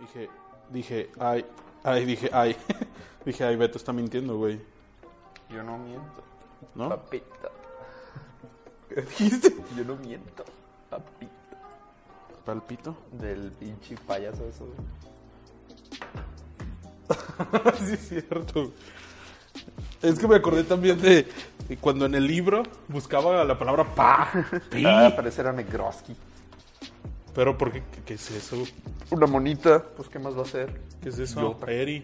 Dije, dije, ay, ay, dije, ay. dije, ay, Beto está mintiendo, güey. Yo no miento. ¿No? Papita. ¿Qué dijiste? Yo no miento. Papita. ¿Palpito? Del pinche payaso eso. sí, es cierto. Es que me acordé también de de cuando en el libro buscaba la palabra pa, pi. Ah, pero ese era Negroski. Pero, ¿por qué? ¿Qué, es eso? Una monita. Pues, ¿qué más va a ser? ¿Qué es eso? Yo. Peri.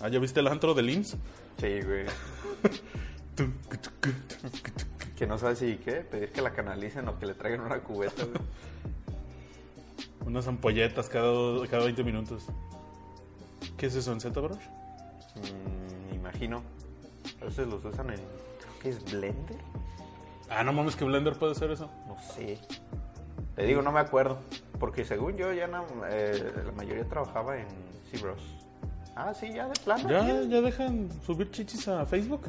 Ah, ¿ya viste el antro de Lins? Sí, güey. Que no sabe si qué, pedir que la canalicen o que le traigan una cubeta, güey. Unas ampolletas cada, cada 20 minutos. ¿Qué es eso en ZBrush? Mm, me imagino. A veces los usan en. Creo que es Blender. Ah, no mames, que Blender puede hacer eso. No sé. Te digo, no me acuerdo. Porque según yo, ya na- eh, la mayoría trabajaba en ZBrush. Ah, sí, ya de plano. ¿Ya, ya. ya dejan subir chichis a Facebook?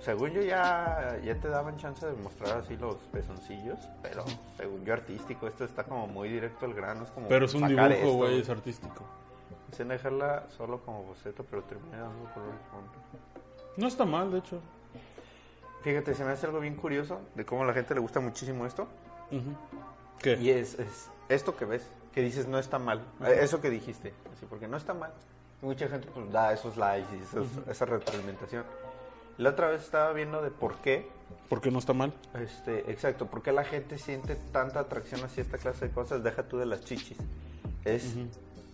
Según yo, ya, ya te daban chance de mostrar así los pezoncillos. Pero según yo, artístico. Esto está como muy directo al grano. Es como Pero es un dibujo, güey, es artístico. Dicen dejarla solo como boceto, pero termina dando color y fondo. No está mal, de hecho. Fíjate, se me hace algo bien curioso de cómo a la gente le gusta muchísimo esto. Ujú. ¿Qué? Y es, es esto que ves, que dices no está mal. Eh, Eso que dijiste, así, porque no está mal. Mucha gente pues da esos likes y esos- esa retroalimentación. La otra vez estaba viendo de por qué, ¿Por qué no está mal? este, exacto, por qué la gente siente tanta atracción hacia esta clase de cosas, deja tú de las chichis. Es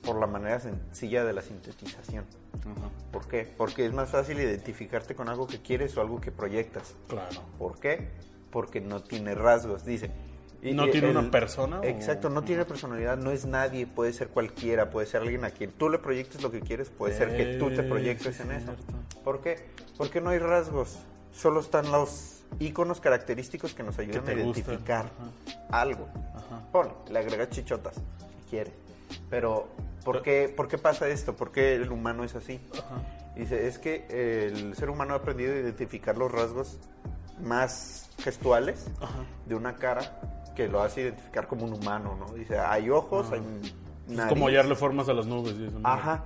por la manera sencilla de la sintetización. ¿Por qué? Porque es más fácil identificarte con algo que quieres o algo que proyectas. Claro. ¿Por qué? Porque no tiene rasgos, dice. Y- ¿No tiene una persona o- Exacto, no tiene personalidad, no es nadie, puede ser cualquiera, puede ser alguien a quien tú le proyectes lo que quieres, puede ser que tú te Eh, proyectes en eso. ¿Por qué? Porque no hay rasgos, solo están los iconos característicos que nos ayudan a identificar algo. Ajá. Pon, le agregas chichotas, si quieres. Pero, ¿por qué, ¿por qué pasa esto? ¿Por qué el humano es así? Ajá. Dice, es que el ser humano ha aprendido a identificar los rasgos más gestuales de una cara que lo hace identificar como un humano, ¿no? Dice, hay ojos, hay Es nariz. como hallarle formas a las nubes y eso. ¿no? Ajá.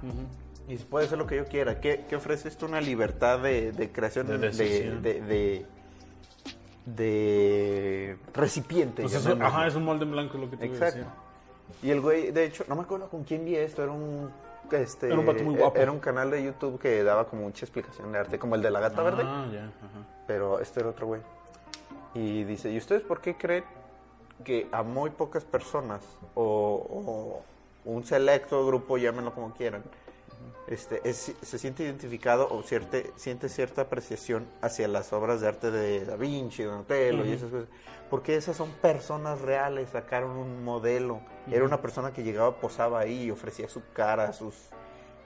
Y puede ser lo que yo quiera. ¿Qué, qué ofrece esto? Una libertad de, de creación, De de, de, de, recipiente. Pues eso- ajá, es un molde en blanco lo que te Exacto. Y el güey, de hecho, no me acuerdo con quién vi esto, era un... Este, Era un muy guapo. Era un canal de YouTube que daba como mucha explicación de arte, como el de la gata verde. Ah, ya. Ajá. Pero este era otro güey. Y dice, ¿y ustedes por qué creen que a muy pocas personas o, o un selecto grupo, llámenlo como quieran, este, es- se siente identificado o cierte- siente cierta apreciación hacia las obras de arte de Da Vinci, Donatello y esas cosas? Porque esas son personas reales, sacaron un modelo. Era una persona que llegaba, posaba ahí ofrecía su cara, sus,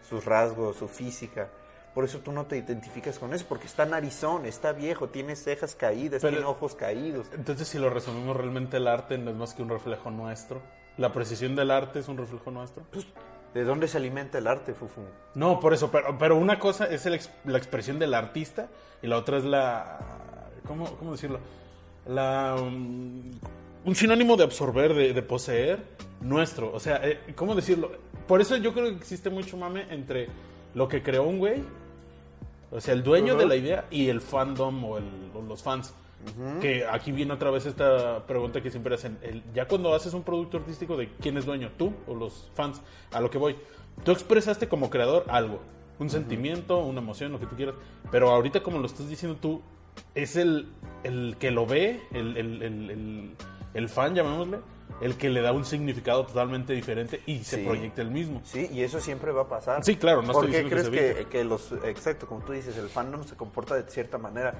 sus rasgos, su física. Por eso tú no te identificas con eso, porque está narizón, está viejo, tiene cejas caídas, Pero- tiene ojos caídos. Entonces, si lo resumimos realmente, el arte no es más que un reflejo nuestro. La precisión del arte es un reflejo nuestro. ¿De dónde se alimenta el arte, Fufu? No, por eso, pero, pero una cosa es el la expresión del artista y la otra es la... ¿Cómo, cómo decirlo? La... um, un sinónimo de absorber, de, de poseer, nuestro. O sea, eh, ¿cómo decirlo? Por eso yo creo que existe mucho mame entre lo que creó un güey, o sea, el dueño de la idea y el fandom o, el- o los fans. Que aquí viene otra vez esta pregunta que siempre hacen. El- ya cuando haces un producto artístico, ¿de quién es dueño? ¿Tú o los fans? A lo que voy. Tú expresaste como creador algo. Un sentimiento, una emoción, lo que tú quieras. Pero ahorita como lo estás diciendo tú, es el, el que lo ve, el- el fan, llamémosle, el que le da un significado totalmente diferente y se Sí. proyecta el mismo. Sí, y eso siempre va a pasar. Sí, claro, no ¿Por estoy qué que crees se que, que los, exacto, como tú dices, el fandom se comporta de cierta manera?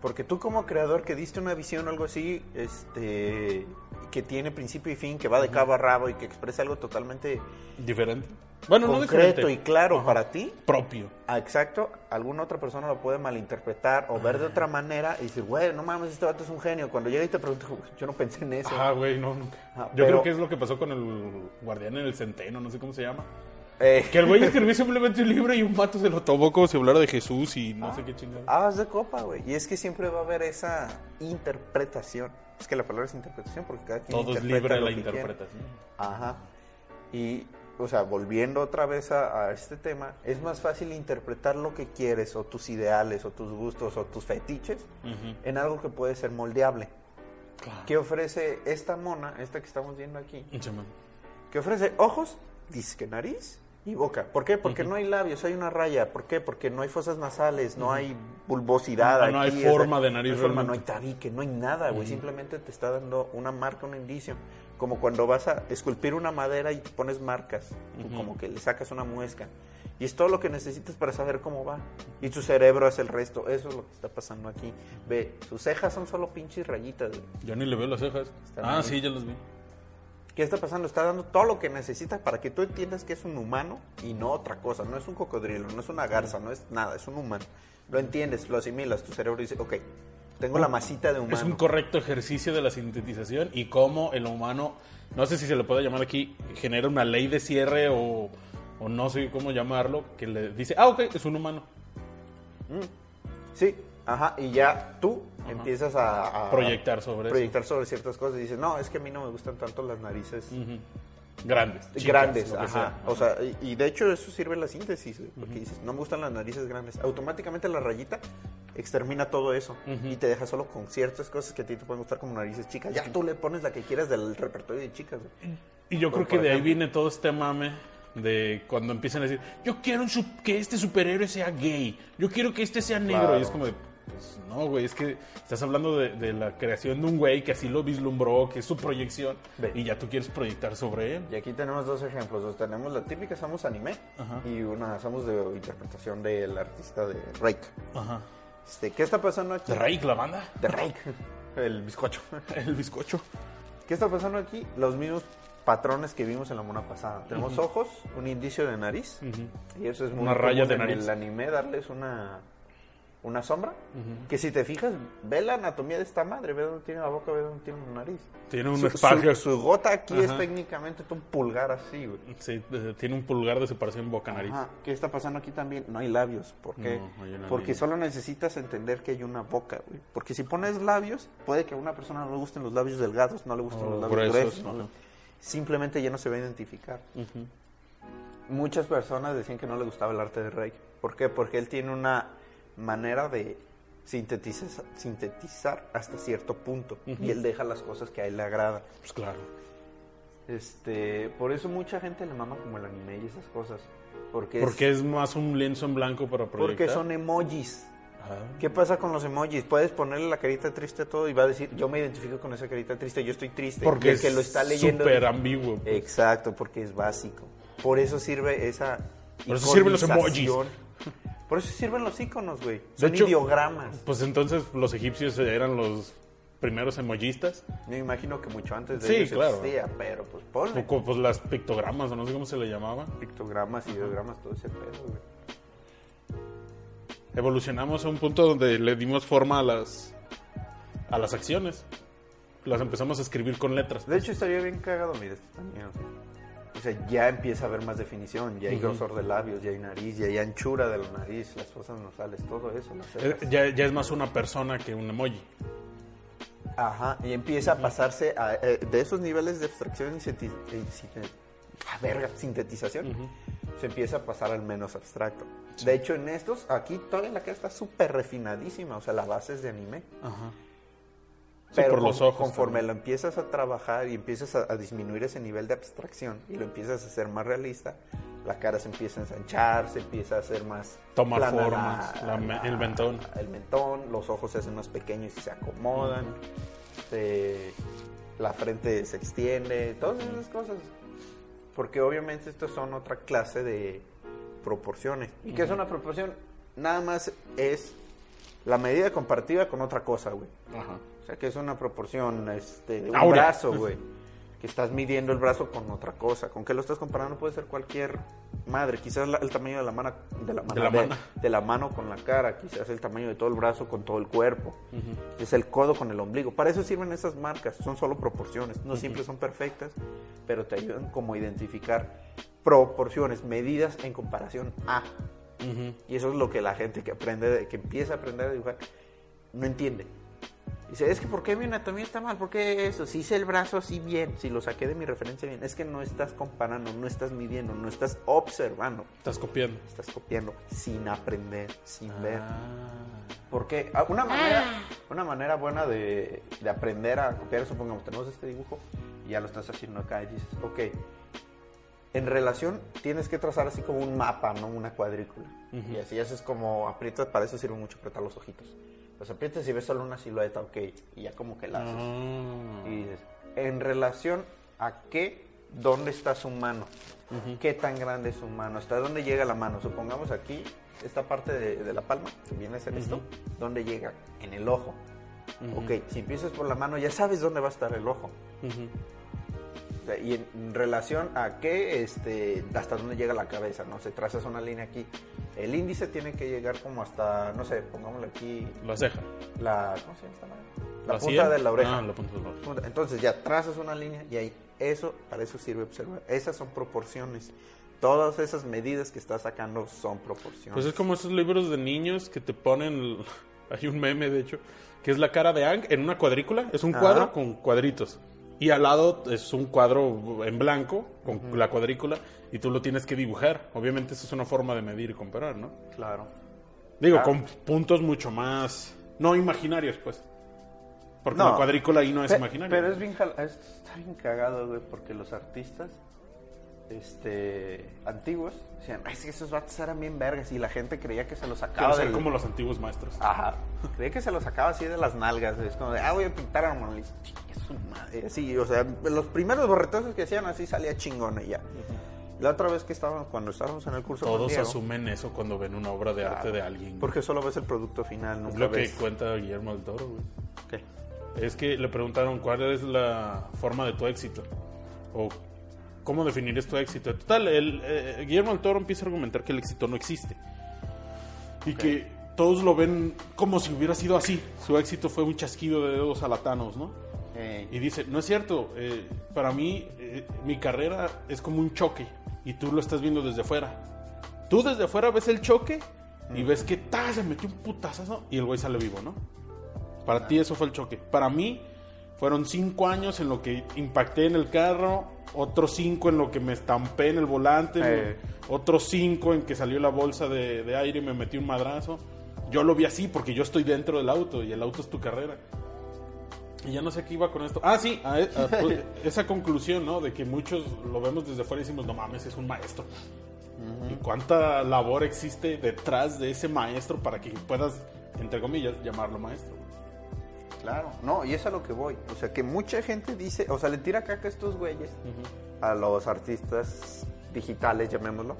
Porque tú como creador que diste una visión o algo así, este, que tiene principio y fin, que va de cabo a rabo y que expresa algo totalmente Diferente. Bueno, no concreto diferente. y claro Ajá. para ti, Propio. Ah, exacto, alguna otra persona lo puede malinterpretar o ver de otra manera y decir, güey, no mames, este vato es un genio. Cuando llega y te pregunta, yo no pensé en eso. Ah, güey, no, nunca. Ah, Yo pero- creo que es lo que pasó con el guardián en el centeno, no sé cómo se llama. Eh, Que el güey escribió simplemente un libro y un vato se lo tomó como si hablara de Jesús y no sé qué chingada. Ah, haz de copa, güey. Y es que siempre va a haber esa interpretación. Es que la palabra es interpretación porque cada quien Todo es libre de la quiere. interpretación. Ajá. Y o sea, volviendo otra vez a, a este tema, es más fácil interpretar lo que quieres o tus ideales o tus gustos o tus fetiches Ujú. en algo que puede ser moldeable. Claro. ¿Qué ofrece esta mona, esta que estamos viendo aquí? Sí. Que ofrece ojos, disque nariz y boca. ¿Por qué? Porque no hay labios, hay una raya. ¿Por qué? Porque no hay fosas nasales, no hay bulbosidad. No, no hay aquí, forma es de nariz No hay, forma, no hay tabique, no hay nada, güey. Simplemente te está dando una marca, un indicio. Como cuando vas a esculpir una madera y te pones marcas. Tú Como que le sacas una muesca. Y es todo lo que necesitas para saber cómo va. Y tu cerebro hace el resto. Eso es lo que está pasando aquí. Ve, sus cejas son solo pinches rayitas, güey. Yo ni le veo las cejas. Están Ah, ahí. sí, ya las vi. ¿Qué está pasando? Está dando todo lo que necesitas para que tú entiendas que es un humano y no otra cosa. No es un cocodrilo, no es una garza, no es nada, es un humano. Lo entiendes, lo asimilas, tu cerebro dice, ok, tengo la masita de humano. Es un correcto ejercicio de la sintetización y cómo el humano, no sé si se le puede llamar aquí, genera una ley de cierre o, o no sé cómo llamarlo, que le dice, ah, ok, es un humano. Sí, ajá, y ya tú empiezas a, a Proyectar sobre eso. proyectar sobre ciertas cosas y dices, no, es que a mí no me gustan tanto las narices Ujú. Grandes. chicas, grandes, ajá. sea. O sea, y, y de hecho eso sirve la síntesis, porque dices, no me gustan las narices grandes. Automáticamente la rayita extermina todo eso y te deja solo con ciertas cosas que a ti te pueden gustar como narices chicas. Ya tú le pones la que quieras del repertorio de chicas, güey. Y yo creo que de ahí ejemplo. viene todo este mame de cuando empiezan a decir, yo quiero un que este superhéroe sea gay, yo quiero que este sea negro. Claro. Y es como de, pues no, güey, es que estás hablando de, de la creación de un güey que así lo vislumbró, que es su proyección, Ve. y ya tú quieres proyectar sobre él. Y aquí tenemos dos ejemplos. Dos, tenemos la típica Samus anime Ajá. y una Samus de interpretación del artista de Rake. Ajá. Este, ¿Qué está pasando aquí? ¿De Rake la banda? De Rake. El bizcocho. El bizcocho. ¿Qué está pasando aquí? Los mismos patrones que vimos en la mona pasada. Tenemos ojos, un indicio de nariz, y eso es muy Una raya de en nariz. el anime darles una, una sombra. Que si te fijas, ve la anatomía de esta madre, ve dónde tiene la boca, ve dónde tiene la nariz. Tiene un Su- espacio. Su, su gota aquí es técnicamente un pulgar así, güey. Sí, tiene un pulgar de separación boca-nariz. ¿Qué está pasando aquí también? No hay labios. ¿Por qué? No, una Porque solo necesitas entender que hay una boca, güey. Porque si pones labios, puede que a una persona no le gusten los labios delgados, no le gusten O los labios gruesos. ¿no? Simplemente ya no se va a identificar. Muchas personas decían que no le gustaba el arte de Rey. ¿Por qué? Porque él tiene una manera de sintetizar, sintetizar hasta cierto punto. Y él deja las cosas que a él le agradan. Pues claro. Este, por eso mucha gente le mama como el anime y esas cosas. Porque, Porque es, es más un lienzo en blanco para proyectar. porque son emojis. Ah. ¿Qué pasa con los emojis? Puedes ponerle la carita triste a todo y va a decir, yo me identifico con esa carita triste, yo estoy triste. Porque Y el es que lo está leyendo. súper ambiguo. pues. Exacto, porque es básico. Por eso sirve esa. Por eso sirven los emojis. Por eso sirven los iconos, güey. Son hecho- ideogramas. Pues entonces los egipcios eran los primeros emojistas. Me imagino que mucho antes de Sí, ellos claro. existía, pero pues ponle. O pues las pictogramas, o no sé cómo se le llamaba. Pictogramas, ideogramas, todo ese pedo, güey. Evolucionamos a un punto donde le dimos forma a las a las acciones. Las empezamos a escribir con letras. De hecho, estaría bien cagado, mira, este también. O sea, ya empieza a haber más definición, ya hay grosor de labios, ya hay nariz, ya hay anchura de la nariz, las fosas nasales, todo eso. las Eh, ya, ya es más una persona que un emoji. Ajá, y empieza a pasarse a, eh, de esos niveles de abstracción y y sinte- ah, verga, sintetización, se empieza a pasar al menos abstracto. De hecho, en estos, aquí toda la cara está súper refinadísima, o sea, la base es de anime. Ajá. Pero por los ojos. conforme también. lo empiezas a trabajar y empiezas a, a disminuir ese nivel de abstracción y lo empiezas a hacer más realista, la cara se empieza a ensanchar, se empieza a hacer más... Toma formas, la me- el mentón. El mentón, los ojos se hacen más pequeños y se acomodan, se- la frente se extiende, todas esas cosas. Porque obviamente estos son otra clase de proporciones. ¿Y qué es una proporción? Nada más es la medida comparativa con otra cosa, güey. Ajá. O sea, que es una proporción este, de un brazo, güey. Que estás midiendo el brazo con otra cosa. ¿Con qué lo estás comparando? Puede ser cualquier madre. Quizás la- el tamaño de la mano, de la mano, De la de- mano. de la mano con la cara. Quizás el tamaño de todo el brazo con todo el cuerpo. Es el codo con el ombligo. Para eso sirven esas marcas. Son solo proporciones. No siempre son perfectas, pero te ayudan como a identificar proporciones, medidas en comparación a. Y eso es lo que la gente que aprende, que empieza a aprender a dibujar, no entiende. Dice, es que ¿por qué mi anatomía está mal? ¿Por qué eso? Si hice el brazo así bien, si lo saqué de mi referencia bien, es que no estás comparando, no estás midiendo, no estás observando, Estás copiando. estás copiando sin aprender, sin ver. Ah. Porque ah, una manera, una manera buena de, de aprender a copiar, supongamos, tenemos este dibujo y ya lo estás haciendo acá y dices, ok, en relación tienes que trazar así como un mapa, ¿no? Una cuadrícula. Ujú. Y así haces como aprietas, para eso sirve mucho apretar los ojitos. Los aprietas y ves solo una silueta, ok, y ya como que la haces. Ah. Y dices, en relación a qué, dónde está su mano, qué tan grande es su mano, hasta dónde llega la mano. Supongamos aquí, esta parte de, de la palma, que viene a ser esto, ¿dónde llega? En el ojo. Ujú. Ok, si empiezas por la mano, ya sabes dónde va a estar el ojo. Ujú. O sea, Y en relación a qué, este, hasta dónde llega la cabeza, ¿no? Se trazas una línea aquí. El índice tiene que llegar como hasta, no sé, pongámosle aquí, La ceja. la, ¿cómo se llama esta? La, ¿La punta de la oreja. Ah, la punta de la oreja. Entonces ya trazas una línea y ahí, eso, para eso sirve observar. Esas son proporciones. Todas esas medidas que estás sacando son proporciones. Pues es como esos libros de niños que te ponen. Hay un meme, de hecho, que es la cara de Ang en una cuadrícula. Es un Ajá. cuadro con cuadritos. Y al lado es un cuadro en blanco con la cuadrícula y tú lo tienes que dibujar. Obviamente, eso es una forma de medir y comparar, ¿no? claro. Digo, con puntos mucho más. No imaginarios, pues. Porque No. la cuadrícula ahí no es Pe- imaginaria. Pero es bien, está bien cagado, güey, porque los artistas este, antiguos decían, "Ay, es que esos vatos eran bien vergas y la gente creía que se los sacaba ser del- como los antiguos maestros. Ajá. Creía que se los sacaba así de las nalgas. Es como de, ah, voy a pintar a Mona Lisa. Madre. Sí, o sea, los primeros borretazos que hacían así salía chingón y ya. La otra vez que estábamos, cuando estábamos en el curso Todos Diego, asumen eso cuando ven una obra de arte de alguien. Porque solo ves el producto final, es nunca lo que ves... cuenta Guillermo del Toro, güey. ¿Qué? Es que le preguntaron cuál es la forma de tu éxito. O cómo definirías tu éxito. Total, el, eh, Guillermo del Toro empieza a argumentar que el éxito no existe. Y que todos lo ven como si hubiera sido así. Su éxito fue un chasquido de dedos alatanos, ¿no? Eh, Y dice, no es cierto, eh, para mí eh, mi carrera es como un choque y tú lo estás viendo desde fuera. Tú desde afuera ves el choque y ves que ta, se metió un putazazo y el güey sale vivo, ¿no? Para ti eso fue el choque. Para mí fueron cinco años en lo que impacté en el carro, otros cinco en lo que me estampé en el volante, Eh. otros cinco en que salió la bolsa de, de aire y me metí un madrazo. Yo lo vi así porque yo estoy dentro del auto y el auto es tu carrera. Y ya no sé qué iba con esto. Ah, sí, a- a- pues, esa conclusión, ¿no? De que muchos lo vemos desde fuera y decimos, no mames, es un maestro. ¿Y cuánta labor existe detrás de ese maestro para que puedas, entre comillas, llamarlo maestro? Claro, no, y es a lo que voy. O sea, que mucha gente dice, o sea, le tira caca a estos güeyes, a los artistas digitales, llamémoslo,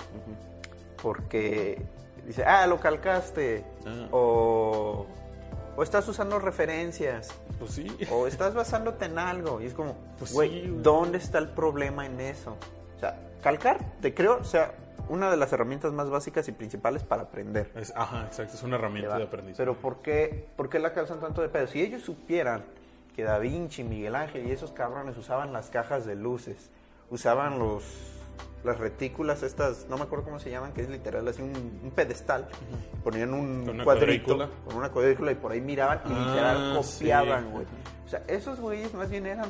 porque dice, ah, lo calcaste, Ah. o, o estás usando referencias, Pues sí. o estás basándote en algo. Y es como, Pues güey, sí, güey. ¿dónde está el problema en eso? O sea, calcar, te creo, o sea, una de las herramientas más básicas y principales para aprender. Es- ajá, exacto, es una herramienta de aprendizaje. Pero ¿por qué, ¿por qué la causan tanto de pedo? Si ellos supieran que Da Vinci, Miguel Ángel y esos cabrones usaban las cajas de luces, usaban los las retículas estas, no me acuerdo cómo se llaman, que es literal así un, un pedestal, ponían un Con cuadrito cuadrícula. con una cuadrícula y por ahí miraban y Ah, literal copiaban, sí. güey. O sea, esos güeyes más bien eran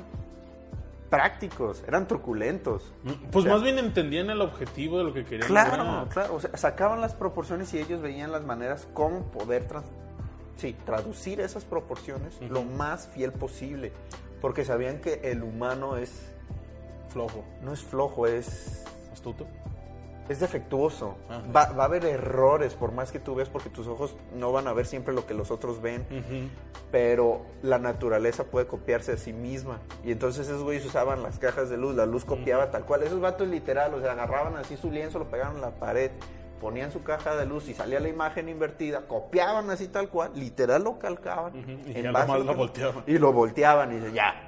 prácticos, eran truculentos. Pues O sea, más bien entendían el objetivo de lo que querían Claro, claro. O sea, sacaban las proporciones y ellos veían las maneras cómo poder trans- sí, traducir esas proporciones lo más fiel posible. Porque sabían que el humano es Flojo, no es flojo, es, astuto. Es defectuoso. Va, va a haber errores por más que tú ves porque tus ojos no van a ver siempre lo que los otros ven. Pero la naturaleza puede copiarse a sí misma. Y entonces esos güeyes usaban las cajas de luz, la luz copiaba tal cual. Esos vatos literal, o sea, agarraban así su lienzo, lo pegaban en la pared, ponían su caja de luz y salía la imagen invertida, copiaban así tal cual, literal lo calcaban. Y en base lo volteaban. Y lo volteaban y dice, ya.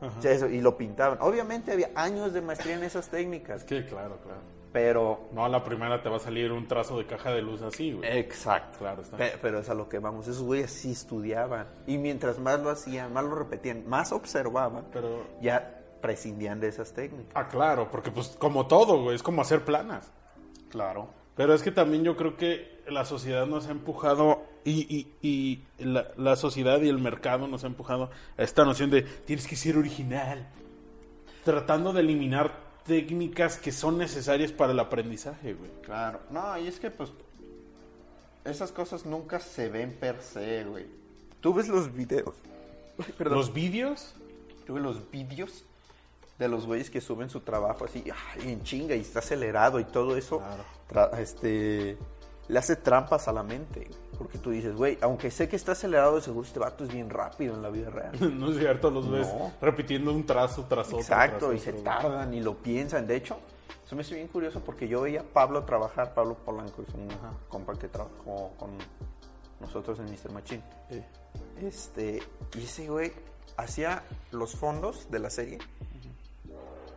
Ajá. O sea, eso, y lo pintaban. Obviamente había años de maestría en esas técnicas, que, claro, claro. Pero... No a la primera te va a salir un trazo de caja de luz así, güey. Exacto. Claro, está. Pe- Pero es a lo que vamos, esos güeyes sí estudiaban. Y mientras más lo hacían, más lo repetían, más observaban, Pero, ya prescindían de esas técnicas. ah, claro, porque pues como todo, güey, es como hacer planas. Claro. Pero es que también yo creo que la sociedad nos ha empujado y, y, y la, la sociedad y el mercado nos ha empujado a esta noción de tienes que ser original, tratando de eliminar técnicas que son necesarias para el aprendizaje, güey. Claro. No, y es que pues esas cosas nunca se ven per se, güey. Tú ves los videos. Ay, perdón. Los vídeos, Tú ves los vídeos de los güeyes que suben su trabajo así, ay, en chinga y está acelerado y todo eso. Claro. tra- este le hace trampas a la mente, porque tú dices, güey, aunque sé que está acelerado, de seguro este vato es bien rápido en la vida real. no es cierto, los ves repitiendo un trazo tras otro. Exacto, tras y se tardan y lo piensan. De hecho, eso me hace bien curioso porque yo veía a Pablo trabajar, Pablo Polanco, es un compa que trabajó con nosotros en Mr. Machine. Sí. Este, y ese güey hacía los fondos de la serie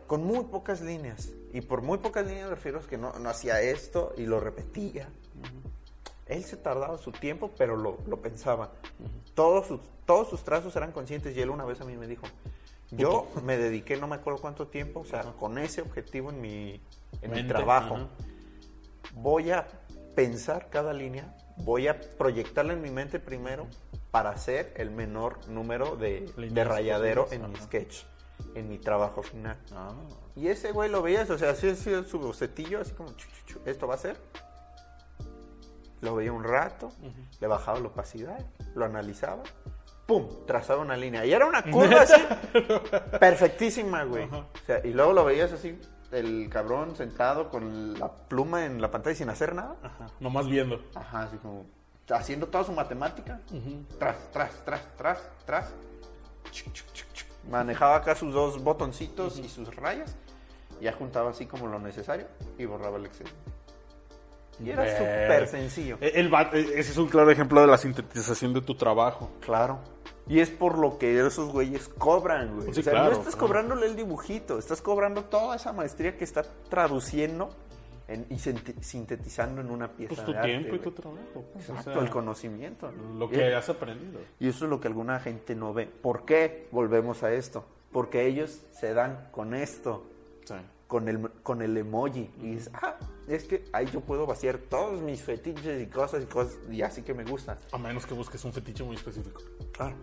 con muy pocas líneas. Y por muy pocas líneas me refiero a que no, no hacía esto y lo repetía. Él se tardaba su tiempo, pero lo, lo pensaba. todos, sus, todos sus trazos eran conscientes y él una vez a mí me dijo, yo me dediqué no me acuerdo cuánto tiempo, o sea, con ese objetivo en mi, en mi Mente, trabajo. Voy a pensar cada línea, voy a proyectarla en mi mente primero para hacer el menor número de, de rayadero en mi sketch, en mi trabajo final. Ah. Y ese güey lo veías, o sea, así hacía su bocetillo, así como, chu, chu, chu, esto va a ser. Lo veía un rato, le bajaba la opacidad, lo analizaba, ¡pum! Trazaba una línea. Y era una curva así, perfectísima, güey. O sea, y luego lo veías así, el cabrón sentado con la pluma en la pantalla sin hacer nada. Ajá, nomás viendo. Ajá, así como haciendo toda su matemática. Tras, tras, tras, tras, tras. Chuc, chuc, chuc, chuc. Manejaba acá sus dos botoncitos y sus rayas. Ya juntaba así como lo necesario y borraba el exceso. Y era súper sencillo. Eh, el eh, ese es un claro ejemplo de la sintetización de tu trabajo. Claro. Y es por lo que esos güeyes cobran, güey. Sí, o sea, claro, no estás claro. cobrándole el dibujito, estás cobrando toda esa maestría que está traduciendo en- y sinte- sintetizando en una pieza Pues tu de arte, tiempo y tu trabajo. pues, o Exacto, sea, el conocimiento. Lo Y- que has aprendido. Y eso es lo que alguna gente no ve. ¿Por qué volvemos a esto? Porque ellos se dan con esto, Sí. con el, con el emoji. Y dices, ah, es que ahí yo puedo vaciar todos mis fetiches y cosas y cosas, y así que me gustan. A menos que busques un fetiche muy específico. Claro.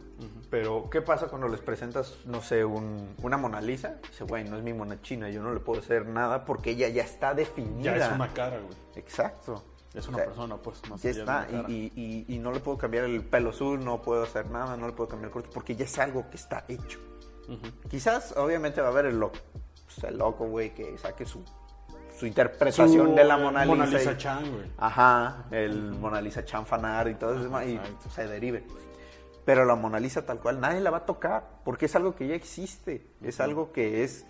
Pero, ¿qué pasa cuando les presentas, no sé, un- una Mona Lisa? Dice, güey, no es mi mona china, yo no le puedo hacer nada porque ella ya está definida. Ya es una cara, güey. Exacto. Es una O sea, persona, pues. Más Ya de está, una cara. y, y- y- y no le puedo cambiar el pelo azul, no puedo hacer nada, no le puedo cambiar el corte, porque ya es algo que está hecho. Quizás, obviamente, va a haber el loco, pues, el loco, güey, que saque su, su interpretación Su, de la Mona Lisa. Mona y- Lisa Chan, güey. Ajá, el Mona Lisa chanfanar y todo eso, y exacto. se derive. Pero la Mona Lisa tal cual, nadie la va a tocar, porque es algo que ya existe, es algo que es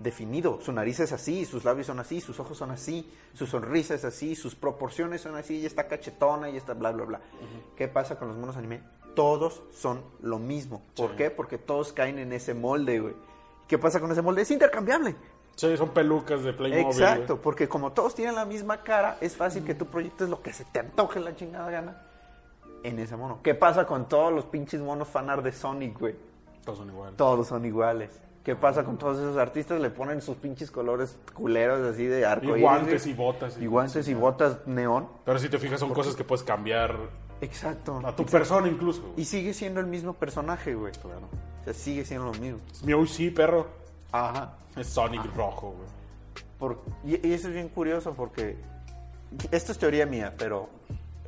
definido. Su nariz es así, sus labios son así, sus ojos son así, su sonrisa es así, sus proporciones son así, y está cachetona y está bla, bla, bla. ¿Qué pasa con los monos anime? Todos son lo mismo. ¿Por Sí. qué? Porque todos caen en ese molde, güey. ¿Qué pasa con ese molde? Es intercambiable. Sí, son pelucas de Playmobil. Exacto, porque como todos tienen la misma cara, es fácil que tú proyectes lo que se te antoje la chingada gana en ese mono. ¿Qué pasa con todos los pinches monos fanart de Sonic, güey? Todos son iguales. Todos son iguales. ¿Qué pasa con todos esos artistas? Le ponen sus pinches colores culeros así de arco Y guantes y botas. y guantes y botas neón. Pero si te fijas, son cosas que puedes cambiar Exacto. a tu persona incluso. güey. Y sigue siendo el mismo personaje, güey. Claro. O sea, sigue siendo lo mismo. Mi OC, perro. Ajá. Es Sonic rojo, güey. Por- y, y eso es bien curioso porque esto es teoría mía, pero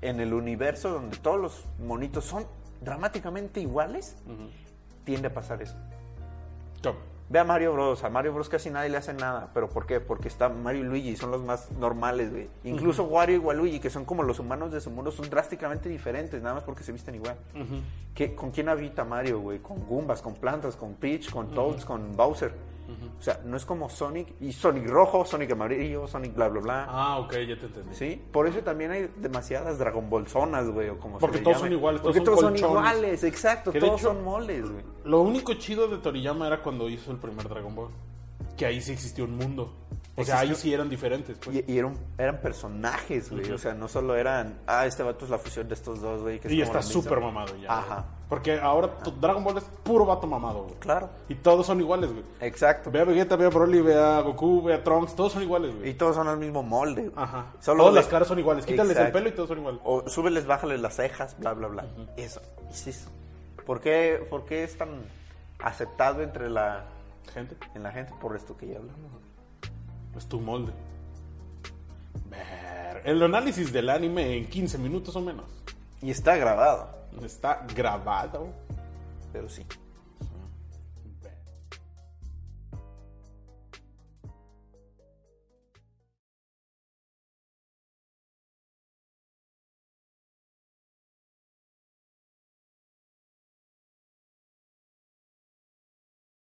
en el universo donde todos los monitos son dramáticamente iguales, tiende a pasar eso. ¿Cómo? Ve a Mario Bros. A Mario Bros. casi nadie le hace nada. ¿Pero por qué? Porque está Mario y Luigi, son los más normales, güey. Incluso Wario y Waluigi, que son como los humanos de su mundo, son drásticamente diferentes, nada más porque se visten igual. ¿Qué- ¿Con quién habita Mario, güey? Con Goombas, con plantas, con Peach, con Toads, con Bowser. O sea, no es como Sonic, y Sonic rojo, Sonic amarillo, Sonic bla, bla, bla. Ah, ok, ya te entendí. ¿Sí? Por eso también hay demasiadas Dragon Ball zonas, güey, o como se Porque le todos llame. son iguales, Porque todos todos son son colchones. iguales, exacto, Que todos hecho- son moles, güey. Lo único chido de Toriyama era cuando hizo el primer Dragon Ball. Que ahí sí existió un mundo. O sea, ahí sí eran diferentes, pues. Y, y eran, eran personajes, güey. O sea, no solo eran, ah, este vato es la fusión de estos dos, güey. que Y está súper mamado ya. Ajá. Porque ahora tu- Dragon Ball es puro vato mamado, güey. Claro. Y todos son iguales, güey. Exacto. Ve a Vegeta, ve a Broly, ve a Goku, ve a Trunks, todos son iguales, Y güey. todos son el mismo molde. güey. Ajá. Solo Todas las caras son iguales. Quítales el pelo y todos son iguales. O súbeles, bájales las cejas, bla, bla, bla. Eso. Es eso. ¿Por qué, ¿Por qué es tan aceptado entre la, Gente, en la gente? Por esto que ya hablamos. es tu molde. Ver. El análisis del anime en 15 minutos o menos. Y está grabado. Está grabado. Pero sí.